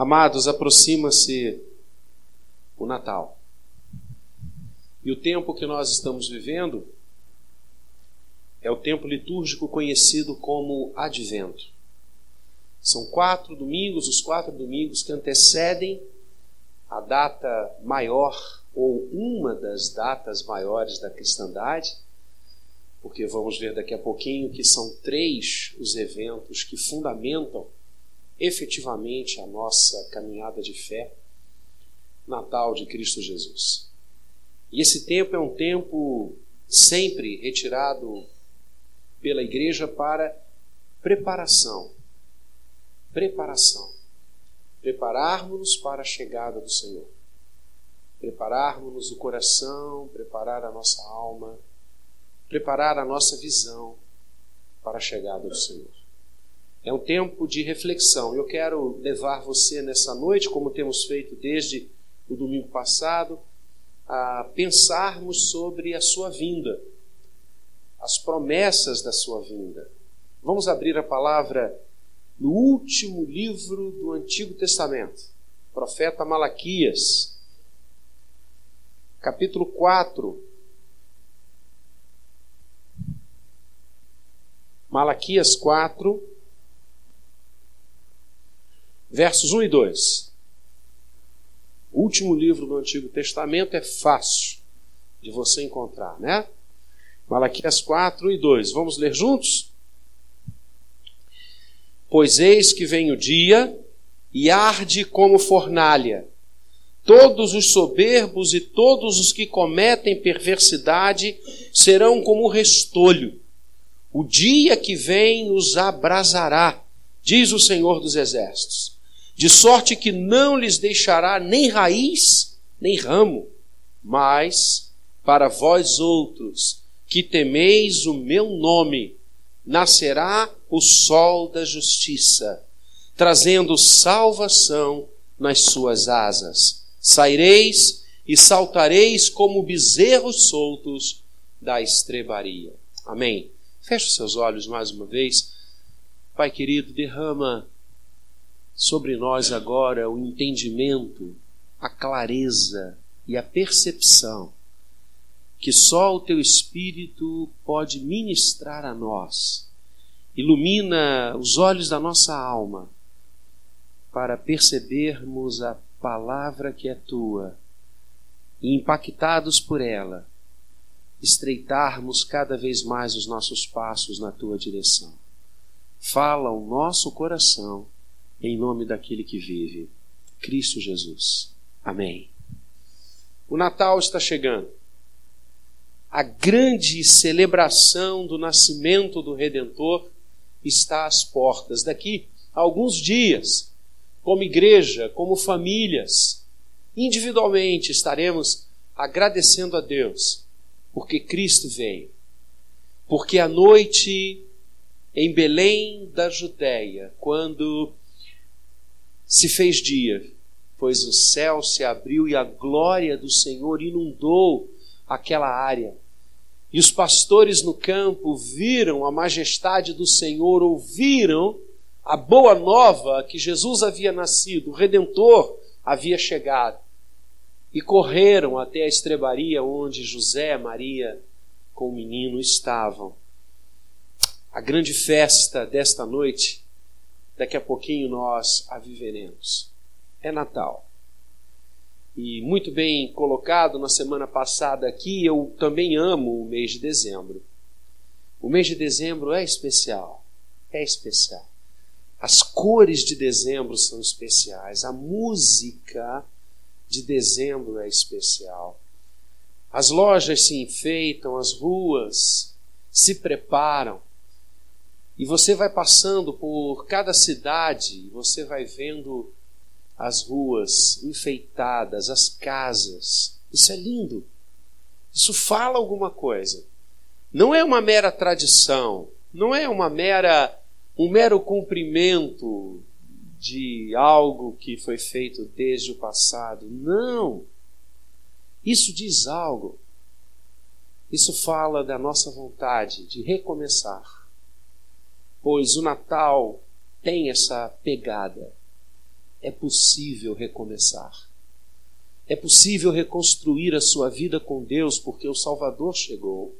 Amados, aproxima-se o Natal. E o tempo que nós estamos vivendo é o tempo litúrgico conhecido como Advento. São quatro domingos, os quatro domingos que antecedem a data maior, ou uma das datas maiores da cristandade, porque vamos ver daqui a pouquinho que são três os eventos que fundamentam efetivamente a nossa caminhada de fé, Natal de Cristo Jesus. E esse tempo é um tempo sempre retirado pela igreja para preparação. Preparação. Prepararmos-nos para a chegada do Senhor. Prepararmos o coração, preparar a nossa alma, preparar a nossa visão para a chegada do Senhor. É um tempo de reflexão. Eu quero levar você nessa noite, como temos feito desde o domingo passado, a pensarmos sobre a sua vinda, as promessas da sua vinda. Vamos abrir a palavra no último livro do Antigo Testamento, profeta Malaquias, capítulo 4. Malaquias 4, versos 1 e 2. O último livro do Antigo Testamento é fácil de você encontrar, né? Malaquias 4 e 2. Vamos ler juntos? Pois eis que vem o dia e arde como fornalha. Todos os soberbos e todos os que cometem perversidade serão como restolho. O dia que vem os abrasará, diz o Senhor dos Exércitos de sorte que não lhes deixará nem raiz, nem ramo, mas para vós outros, que temeis o meu nome, nascerá o sol da justiça, trazendo salvação nas suas asas. Saireis e saltareis como bezerros soltos da estrebaria. Amém. Feche os seus olhos mais uma vez. Pai querido, derrama sobre nós agora o entendimento, a clareza e a percepção que só o teu Espírito pode ministrar a nós. Ilumina os olhos da nossa alma para percebermos a palavra que é tua e, impactados por ela, estreitarmos cada vez mais os nossos passos na tua direção. Fala o nosso coração em nome daquele que vive, Cristo Jesus. Amém. O Natal está chegando. A grande celebração do nascimento do Redentor está às portas. Daqui a alguns dias, como igreja, como famílias, individualmente estaremos agradecendo a Deus porque Cristo veio. Porque a noite em Belém da Judéia, quando se fez dia, pois o céu se abriu e a glória do Senhor inundou aquela área. E os pastores no campo viram a majestade do Senhor, ouviram a boa nova que Jesus havia nascido, o Redentor havia chegado. E correram até a estrebaria onde José Maria com o menino estavam. A grande festa desta noite daqui a pouquinho nós a viveremos. É Natal. E muito bem colocado na semana passada aqui, eu também amo o mês de dezembro. O mês de dezembro é especial. É especial. As cores de dezembro são especiais. A música de dezembro é especial. As lojas se enfeitam, as ruas se preparam. E você vai passando por cada cidade, você vai vendo as ruas enfeitadas, as casas. Isso é lindo. Isso fala alguma coisa. Não é uma mera tradição, não é uma mera um mero cumprimento de algo que foi feito desde o passado. Não. Isso diz algo. Isso fala da nossa vontade de recomeçar pois o Natal tem essa pegada. é possível recomeçar. É possível reconstruir a sua vida com Deus porque o Salvador chegou.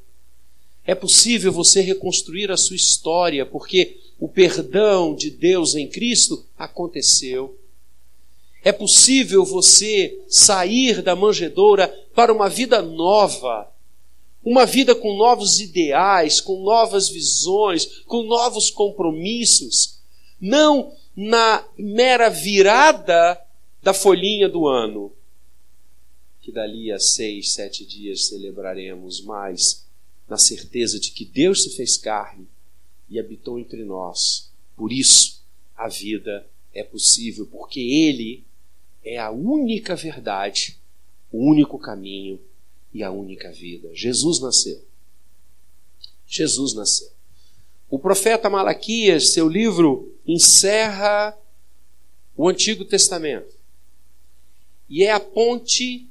É possível você reconstruir a sua história porque o perdão de Deus em Cristo aconteceu. É possível você sair da manjedoura para uma vida nova, uma vida com novos ideais, com novas visões, com novos compromissos, não na mera virada da folhinha do ano, que dali a seis, sete dias celebraremos, mas na certeza de que Deus se fez carne e habitou entre nós. Por isso, a vida é possível, porque Ele é a única verdade, o único caminho e a única vida. Jesus nasceu. Jesus nasceu. O profeta Malaquias, seu livro, encerra o Antigo Testamento e é a ponte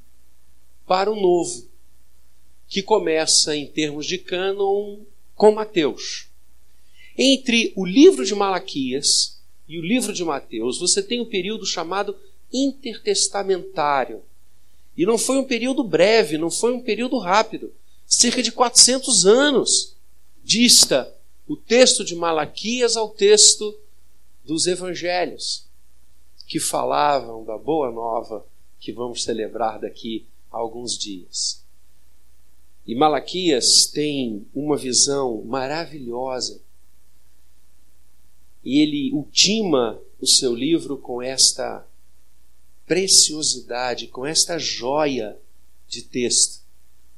para o Novo, que começa em termos de cânon com Mateus. Entre o livro de Malaquias e o livro de Mateus, você tem um período chamado intertestamentário. E não foi um período breve, não foi um período rápido. Cerca de 400 anos dista o texto de Malaquias ao texto dos evangelhos, que falavam da boa nova que vamos celebrar daqui a alguns dias. E Malaquias tem uma visão maravilhosa. E ele ultima o seu livro com esta preciosidade, com esta joia de texto,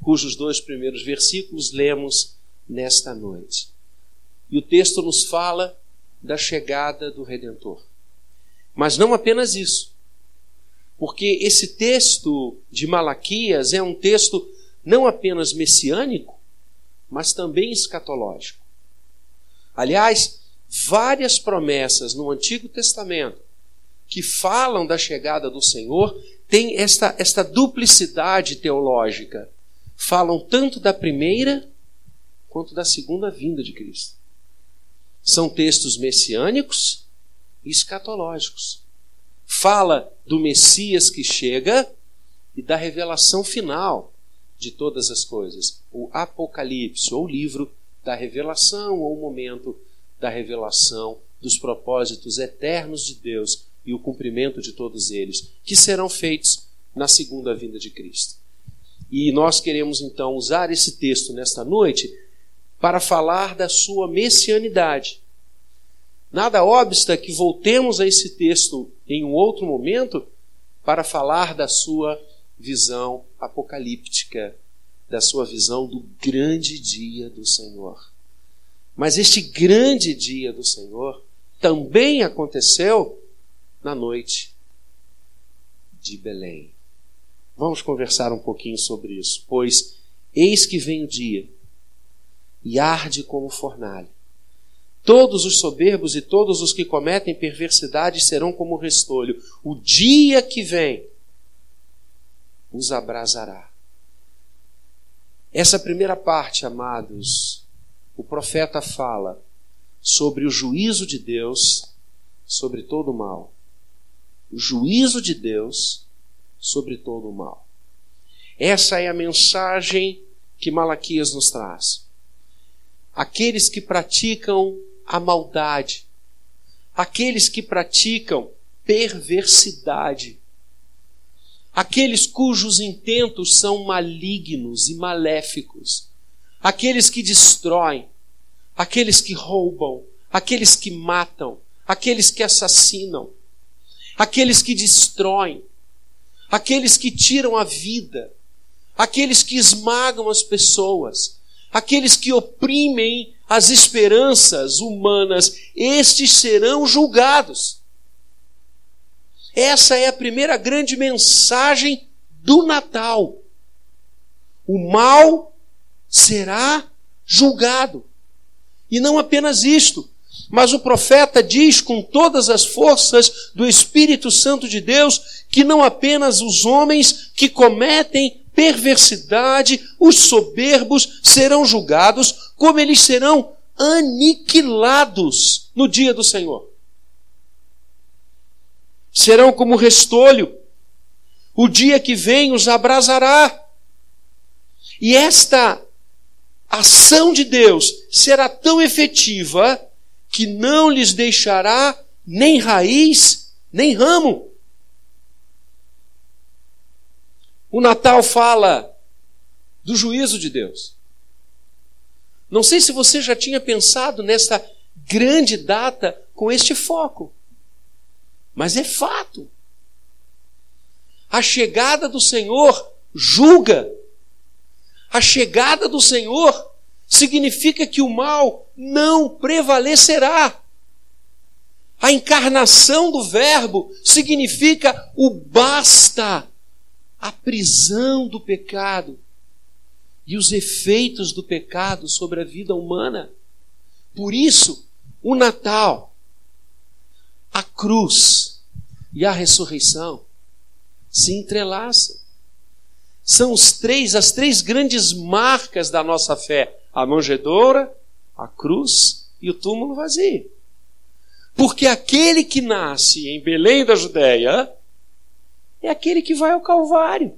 cujos dois primeiros versículos lemos nesta noite. E o texto nos fala da chegada do Redentor. Mas não apenas isso, porque esse texto de Malaquias é um texto não apenas messiânico, mas também escatológico. Aliás, várias promessas no Antigo Testamento que falam da chegada do Senhor têm esta, esta duplicidade teológica. Falam tanto da primeira quanto da segunda vinda de Cristo. São textos messiânicos e escatológicos. Fala do Messias que chega e da revelação final de todas as coisas. O Apocalipse, ou o livro da revelação, ou o momento da revelação dos propósitos eternos de Deus e o cumprimento de todos eles, que serão feitos na segunda vinda de Cristo. E nós queremos então usar esse texto nesta noite para falar da sua messianidade. Nada obsta que voltemos a esse texto em um outro momento para falar da sua visão apocalíptica, da sua visão do grande dia do Senhor. Mas este grande dia do Senhor também aconteceu na noite de Belém. Vamos conversar um pouquinho sobre isso, pois eis que vem o dia e arde como fornalha. Todos os soberbos e todos os que cometem perversidade serão como restolho. O dia que vem os abrasará. Essa primeira parte, amados, o profeta fala sobre o juízo de Deus sobre todo o mal o juízo de Deus sobre todo o mal. Essa é a mensagem que Malaquias nos traz. Aqueles que praticam a maldade, aqueles que praticam perversidade, aqueles cujos intentos são malignos e maléficos, aqueles que destroem, aqueles que roubam, aqueles que matam, aqueles que assassinam, aqueles que destroem, aqueles que tiram a vida, aqueles que esmagam as pessoas, aqueles que oprimem as esperanças humanas, estes serão julgados. Essa é a primeira grande mensagem do Natal. O mal será julgado. E não apenas isto, mas o profeta diz com todas as forças do Espírito Santo de Deus que não apenas os homens que cometem perversidade, os soberbos, serão julgados, como eles serão aniquilados no dia do Senhor. serão como restolho. O dia que vem os abrasará. E esta ação de Deus será tão efetiva que não lhes deixará nem raiz, nem ramo. O Natal fala do juízo de Deus. Não sei se você já tinha pensado nessa grande data com este foco, mas é fato. A chegada do Senhor julga. A chegada do Senhor significa que o mal não prevalecerá. A encarnação do Verbo significa o basta, a prisão do pecado e os efeitos do pecado sobre a vida humana. Por isso, o Natal, a cruz e a ressurreição se entrelaçam. São os três, as três grandes marcas da nossa fé: a manjedoura, a cruz e o túmulo vazio. Porque aquele que nasce em Belém da Judéia é aquele que vai ao Calvário.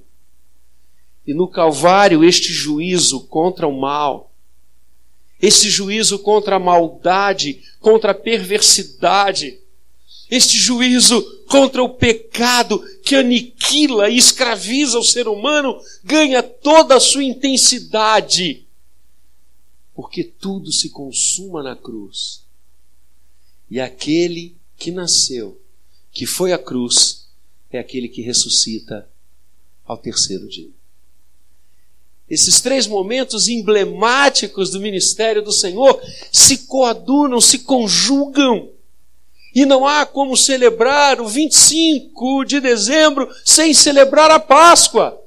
E no Calvário, este juízo contra o mal, esse juízo contra a maldade, contra a perversidade, este juízo contra o pecado que aniquila e escraviza o ser humano, ganha toda a sua intensidade, porque tudo se consuma na cruz. E aquele que nasceu, que foi à cruz, é aquele que ressuscita ao terceiro dia. Esses três momentos emblemáticos do ministério do Senhor se coadunam, se conjugam. E não há como celebrar o 25 de dezembro sem celebrar a Páscoa.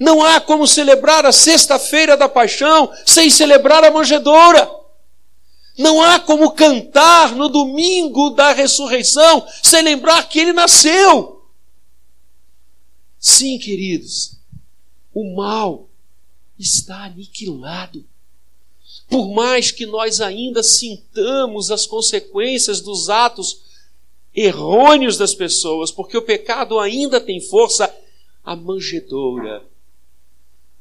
Não há como celebrar a Sexta-feira da Paixão sem celebrar a manjedoura. Não há como cantar no domingo da ressurreição sem lembrar que ele nasceu. Sim, queridos, o mal está aniquilado. Por mais que nós ainda sintamos as consequências dos atos errôneos das pessoas, porque o pecado ainda tem força, a manjedoura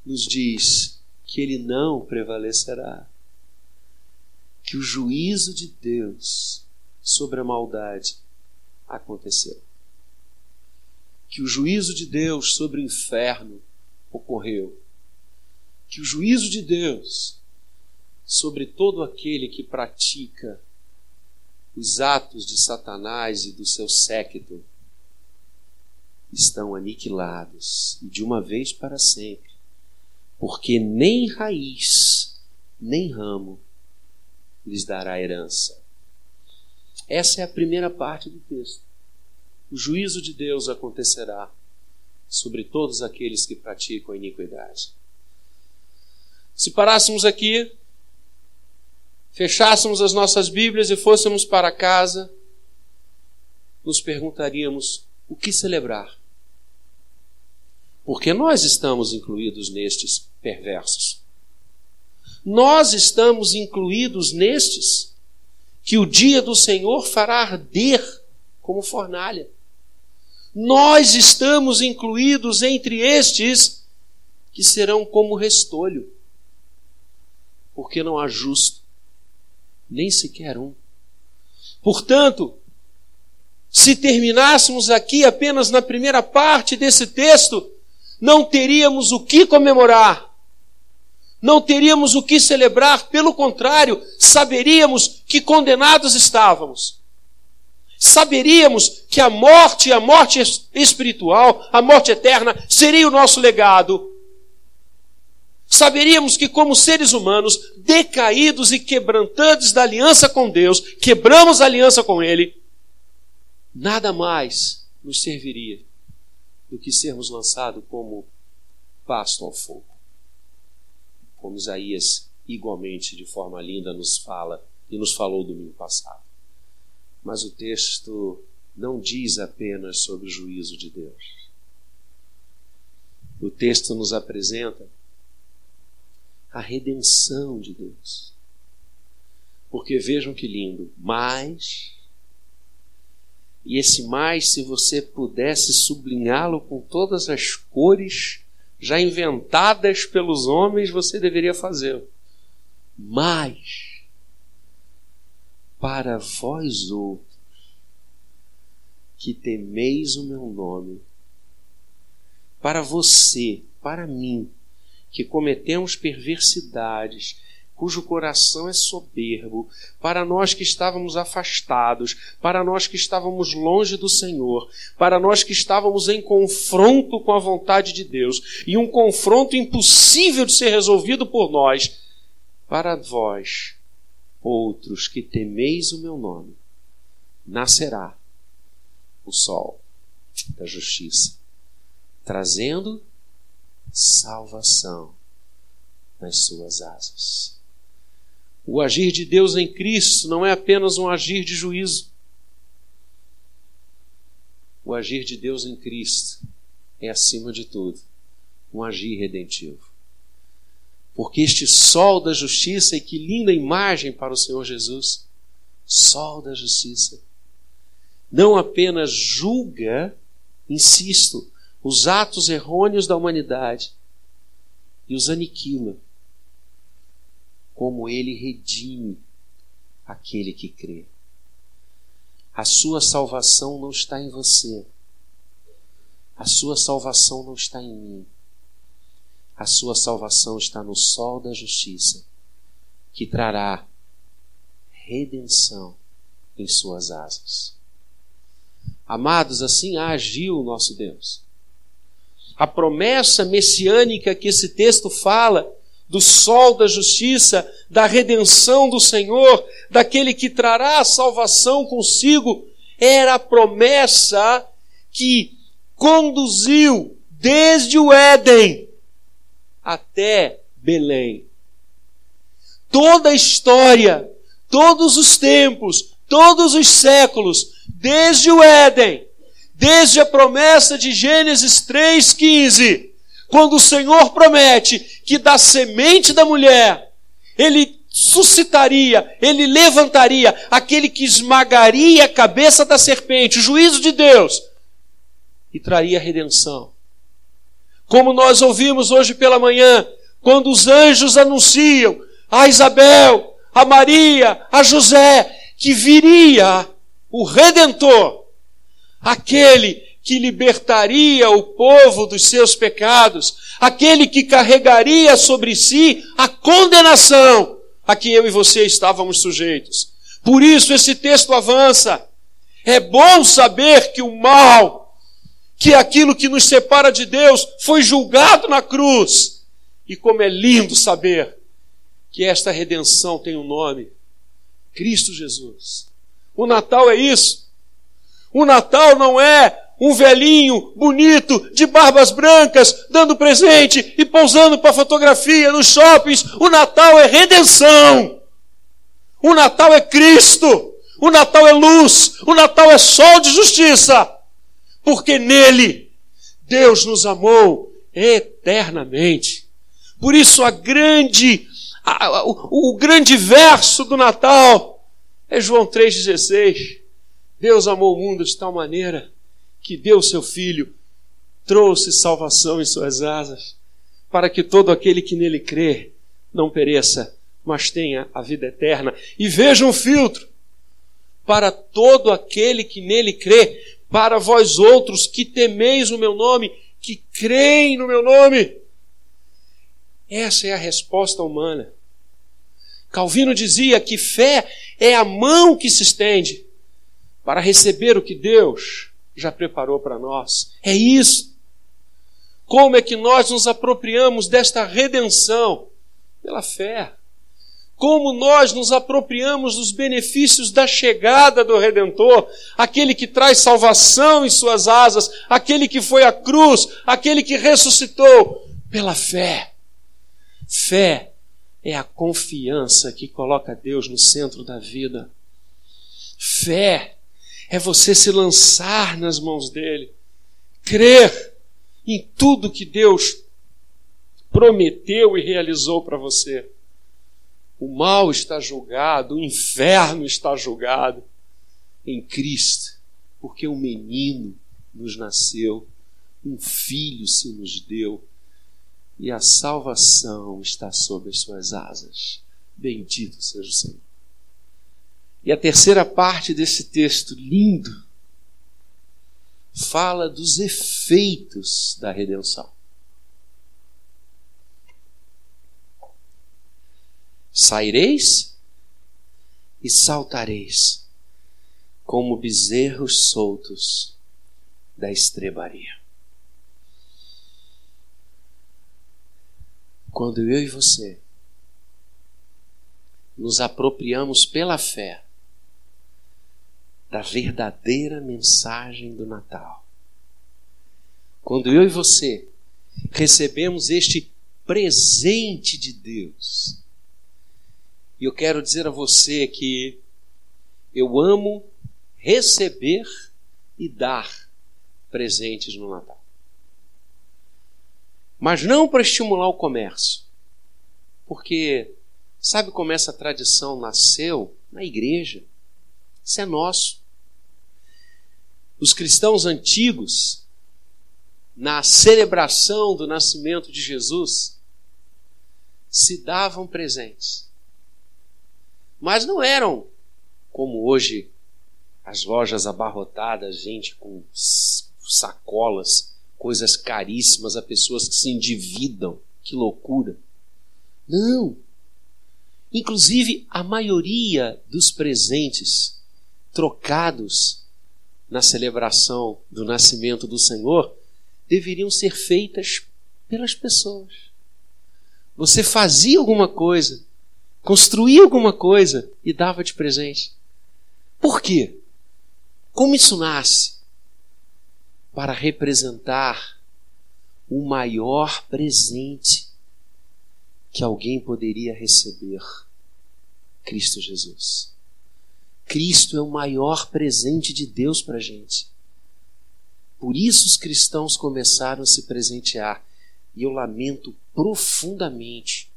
nos diz que ele não prevalecerá. Que o juízo de Deus sobre a maldade aconteceu. Que o juízo de Deus sobre o inferno ocorreu que o juízo de Deus sobre todo aquele que pratica os atos de Satanás e do seu séquito estão aniquilados e de uma vez para sempre, porque nem raiz, nem ramo lhes dará herança. Essa é a primeira parte do texto. O juízo de Deus acontecerá sobre todos aqueles que praticam a iniquidade. Se parássemos aqui, fechássemos as nossas Bíblias e fôssemos para casa, nos perguntaríamos o que celebrar. Porque nós estamos incluídos nestes perversos. Nós estamos incluídos nestes que o dia do Senhor fará arder como fornalha. Nós estamos incluídos entre estes que serão como restolho porque não há justo, nem sequer um. Portanto, se terminássemos aqui apenas na primeira parte desse texto, não teríamos o que comemorar, não teríamos o que celebrar, pelo contrário, saberíamos que condenados estávamos. Saberíamos que a morte, a morte espiritual, a morte eterna, seria o nosso legado. Saberíamos que, como seres humanos, decaídos e quebrantantes da aliança com Deus, quebramos a aliança com Ele, nada mais nos serviria do que sermos lançados como pasto ao fogo. Como Isaías, igualmente, de forma linda, nos fala e nos falou domingo passado. Mas o texto não diz apenas sobre o juízo de Deus. O texto nos apresenta a redenção de Deus. Porque vejam que lindo, mas E esse mais, se você pudesse sublinhá-lo com todas as cores já inventadas pelos homens, você deveria fazê-lo. Mas, para vós outros, que temeis o meu nome, para você, para mim, que cometemos perversidades, cujo coração é soberbo, para nós que estávamos afastados, para nós que estávamos longe do Senhor, para nós que estávamos em confronto com a vontade de Deus, e um confronto impossível de ser resolvido por nós, para vós, outros que temeis o meu nome, nascerá o sol da justiça, trazendo salvação nas suas asas. O agir de Deus em Cristo não é apenas um agir de juízo. O agir de Deus em Cristo é, acima de tudo, um agir redentivo. Porque este sol da justiça, e que linda imagem para o Senhor Jesus, sol da justiça, não apenas julga, insisto, os atos errôneos da humanidade e os aniquila, como ele redime aquele que crê. A sua salvação não está em você. A sua salvação não está em mim. A sua salvação está no sol da justiça, que trará redenção em suas asas. Amados, assim agiu o nosso Deus. A promessa messiânica que esse texto fala do sol da justiça, da redenção do Senhor, daquele que trará a salvação consigo, era a promessa que conduziu desde o Éden até Belém. Toda a história, todos os tempos, todos os séculos, desde o Éden, desde a promessa de Gênesis 3,15, quando o Senhor promete que da semente da mulher, ele suscitaria, ele levantaria aquele que esmagaria a cabeça da serpente, o juízo de Deus, e traria redenção. Como nós ouvimos hoje pela manhã, quando os anjos anunciam a Isabel, a Maria, a José, que viria o Redentor, aquele que libertaria o povo dos seus pecados, aquele que carregaria sobre si a condenação a que eu e você estávamos sujeitos. Por isso esse texto avança. É bom saber que o mal, que aquilo que nos separa de Deus, foi julgado na cruz. E como é lindo saber que esta redenção tem um nome: Cristo Jesus. O Natal é isso. O Natal não é um velhinho bonito, de barbas brancas, dando presente e pousando para fotografia nos shoppings. O Natal é redenção. O Natal é Cristo. O Natal é luz. O Natal é sol de justiça. Porque nele Deus nos amou eternamente. Por isso a grande, a, o, o grande verso do Natal é João 3,16. Deus amou o mundo de tal maneira que deu seu filho, trouxe salvação em suas asas, para que todo aquele que nele crê não pereça, mas tenha a vida eterna. E veja um filtro para todo aquele que nele crê, para vós outros que temeis o meu nome, que creem no meu nome. Essa é a resposta humana. Calvino dizia que fé é a mão que se estende para receber o que Deus já preparou para nós. É isso. Como é que nós nos apropriamos desta redenção? Pela fé. Como nós nos apropriamos dos benefícios da chegada do Redentor, aquele que traz salvação em suas asas, aquele que foi à cruz, aquele que ressuscitou, pela fé. Fé é a confiança que coloca Deus no centro da vida. Fé é você se lançar nas mãos dele, crer em tudo que Deus prometeu e realizou para você. O mal está julgado, o inferno está julgado em Cristo. porque um menino nos nasceu, um filho se nos deu, e a salvação está sob as suas asas. Bendito seja o Senhor. E a terceira parte desse texto lindo fala dos efeitos da redenção. Saireis e saltareis como bezerros soltos da estrebaria. Quando eu e você nos apropriamos pela fé da verdadeira mensagem do Natal, quando eu e você recebemos este presente de Deus, e eu quero dizer a você que eu amo receber e dar presentes no Natal. Mas não para estimular o comércio. Porque sabe como essa tradição nasceu? Na igreja. Isso é nosso. Os cristãos antigos, na celebração do nascimento de Jesus, se davam presentes. Mas não eram como hoje as lojas abarrotadas, gente com sacolas, coisas caríssimas a pessoas que se endividam. Que loucura. Não. Inclusive, a maioria dos presentes trocados na celebração do nascimento do Senhor deveriam ser feitas pelas pessoas. Você fazia alguma coisa, construía alguma coisa e dava de presente. Por quê? Como isso nasce? Para representar o maior presente que alguém poderia receber: Cristo Jesus. Cristo é o maior presente de Deus para a gente. Por isso os cristãos começaram a se presentear. E eu lamento profundamente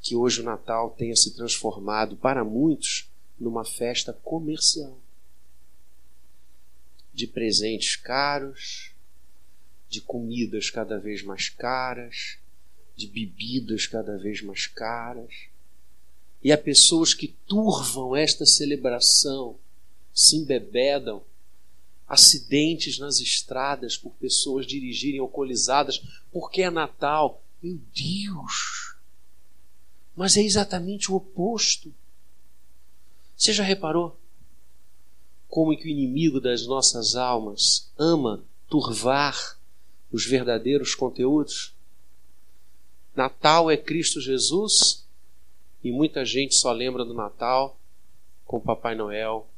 que hoje o Natal tenha se transformado, para muitos, numa festa comercial de presentes caros, de comidas cada vez mais caras, de bebidas cada vez mais caras. E há pessoas que turvam esta celebração, se embebedam, acidentes nas estradas por pessoas dirigirem alcoolizadas porque é Natal. Meu Deus! Mas é exatamente o oposto. Você já reparou? como que o inimigo das nossas almas ama turvar os verdadeiros conteúdos. Natal é Cristo Jesus e muita gente só lembra do Natal com Papai Noel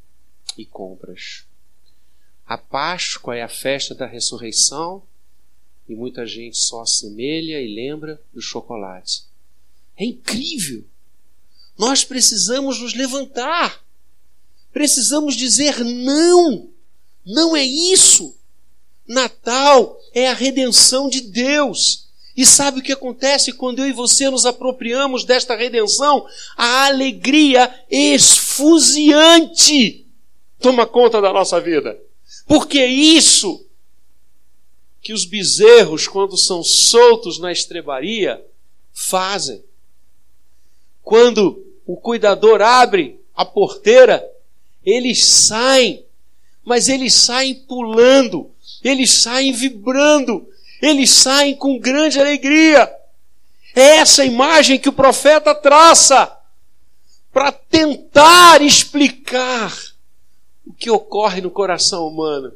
e compras. A Páscoa é a festa da ressurreição e muita gente só assemelha e lembra do chocolate. É incrível! Nós precisamos nos levantar Precisamos dizer não. Não é isso. Natal é a redenção de Deus. E sabe o que acontece quando eu e você nos apropriamos desta redenção? A alegria esfuziante toma conta da nossa vida. Porque é isso que os bezerros, quando são soltos na estrebaria, fazem. Quando o cuidador abre a porteira, eles saem, mas eles saem pulando, eles saem vibrando, eles saem com grande alegria. É essa imagem que o profeta traça para tentar explicar o que ocorre no coração humano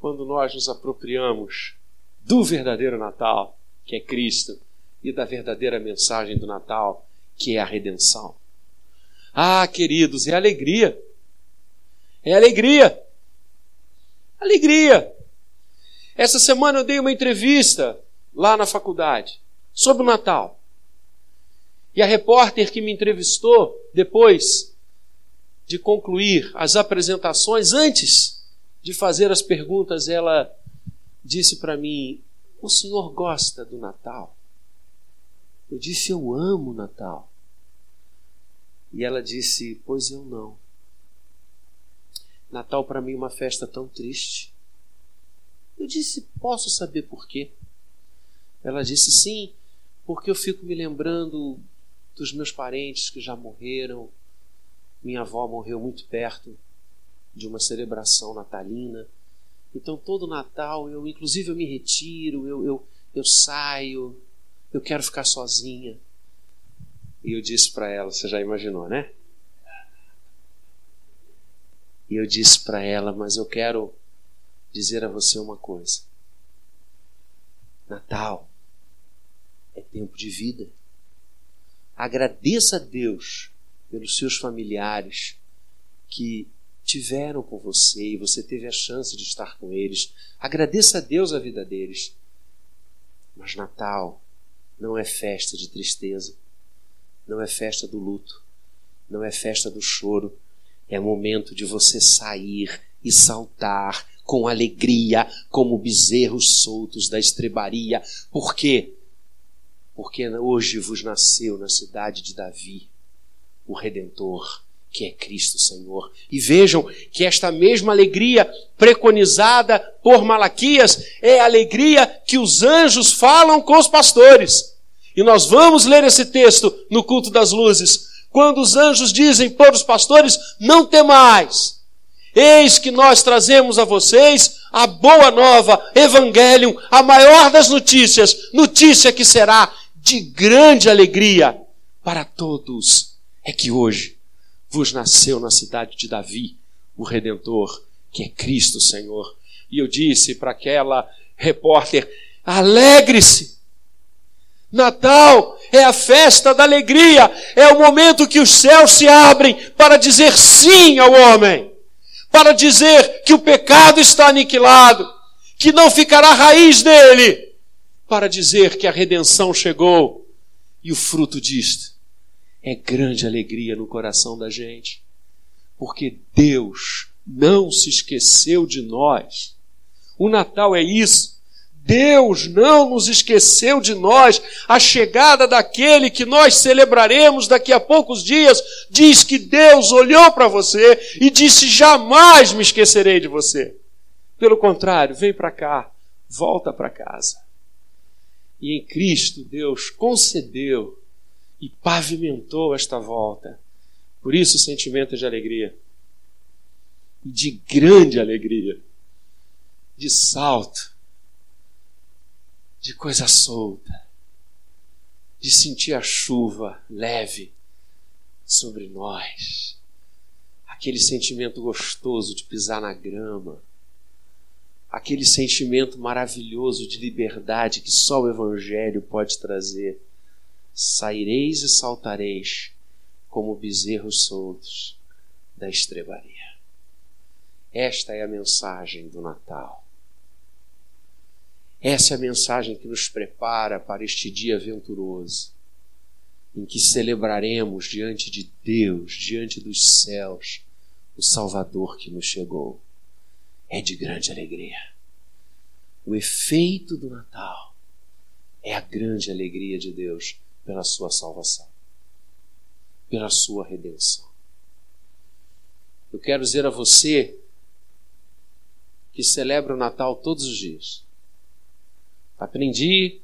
quando nós nos apropriamos do verdadeiro Natal, que é Cristo, e da verdadeira mensagem do Natal, que é a redenção. Ah, queridos, é alegria. É alegria. Alegria. Essa semana eu dei uma entrevista lá na faculdade sobre o Natal. E a repórter que me entrevistou depois de concluir as apresentações, antes de fazer as perguntas, ela disse para mim: O senhor gosta do Natal? Eu disse: Eu amo o Natal. E ela disse: Pois eu não. Natal para mim é uma festa tão triste. Eu disse: Posso saber por quê? Ela disse: Sim, porque eu fico me lembrando dos meus parentes que já morreram. Minha avó morreu muito perto de uma celebração natalina. Então, todo Natal, eu, inclusive, eu me retiro, eu, eu, eu saio, eu quero ficar sozinha. E eu disse para ela: Você já imaginou, né? E eu disse para ela: Mas eu quero dizer a você uma coisa. Natal é tempo de vida. Agradeça a Deus pelos seus familiares que tiveram com você e você teve a chance de estar com eles. Agradeça a Deus a vida deles. Mas Natal não é festa de tristeza, não é festa do luto, não é festa do choro. É momento de você sair e saltar com alegria, como bezerros soltos da estrebaria. Por quê? Porque hoje vos nasceu na cidade de Davi o Redentor, que é Cristo Senhor. E vejam que esta mesma alegria preconizada por Malaquias é a alegria que os anjos falam com os pastores. E nós vamos ler esse texto no culto das luzes, quando os anjos dizem para os pastores: Não temais, Eis que nós trazemos a vocês a boa nova, Evangelium, a maior das notícias, notícia que será de grande alegria para todos. É que hoje vos nasceu na cidade de Davi o Redentor, que é Cristo Senhor. E eu disse para aquela repórter: alegre-se. Natal é a festa da alegria, é o momento que os céus se abrem para dizer sim ao homem para dizer que o pecado está aniquilado, que não ficará raiz dele, para dizer que a redenção chegou. E o fruto disto é grande alegria no coração da gente, porque Deus não se esqueceu de nós. O Natal é isso. Deus não nos esqueceu de nós. A chegada daquele que nós celebraremos daqui a poucos dias diz que Deus olhou para você e disse: Jamais me esquecerei de você. Pelo contrário, vem para cá, volta para casa. E em Cristo, Deus concedeu e pavimentou esta volta. Por isso, o sentimento de alegria, de grande alegria, de salto de coisa solta, de sentir a chuva leve sobre nós, aquele sentimento gostoso de pisar na grama, aquele sentimento maravilhoso de liberdade que só o Evangelho pode trazer. Saireis e saltareis como bezerros soltos da estrebaria. Esta é a mensagem do Natal. Essa é a mensagem que nos prepara para este dia venturoso, em que celebraremos diante de Deus, diante dos céus, o Salvador que nos chegou. É de grande alegria. O efeito do Natal é a grande alegria de Deus pela sua salvação, pela sua redenção. Eu quero dizer a você que celebra o Natal todos os dias Aprendi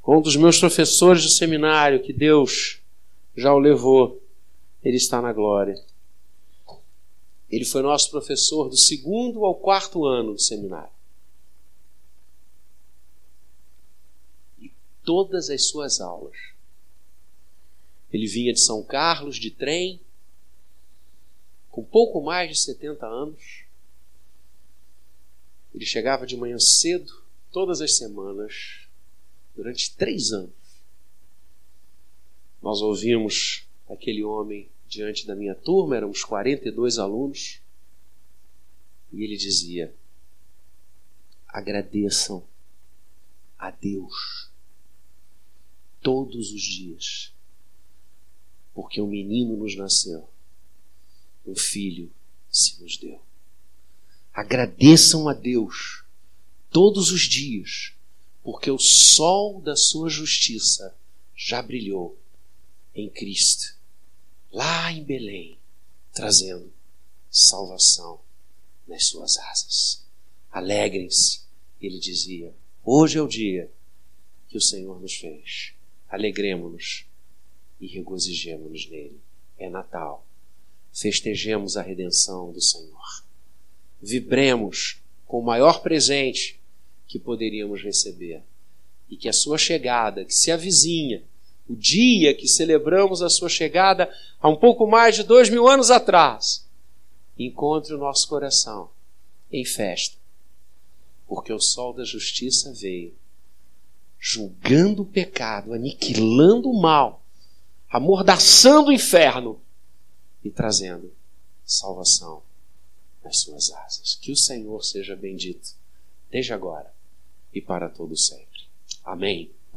com um dos meus professores de seminário que Deus já o levou. Ele está na glória. Ele foi nosso professor do segundo ao quarto ano do seminário. E todas as suas aulas. Ele vinha de São Carlos de trem, com pouco mais de 70 anos. Ele chegava de manhã cedo, todas as semanas, durante três anos, nós ouvimos aquele homem diante da minha turma, éramos 42 alunos, e ele dizia: agradeçam a Deus todos os dias, porque um menino nos nasceu, um filho se nos deu. Agradeçam a Deus todos os dias, porque o sol da sua justiça já brilhou em Cristo, lá em Belém, trazendo salvação nas suas asas. Alegrem-se, ele dizia. Hoje é o dia que o Senhor nos fez. Alegremos-nos e regozijemos-nos nele. É Natal. Festejemos a redenção do Senhor. Vibremos com o maior presente que poderíamos receber. E que a sua chegada, que se avizinha, o dia que celebramos a sua chegada há um pouco mais de dois mil anos atrás, encontre o nosso coração em festa, porque o sol da justiça veio, julgando o pecado, aniquilando o mal, amordaçando o inferno e trazendo salvação nas suas asas. Que o Senhor seja bendito, desde agora e para todo sempre. Amém.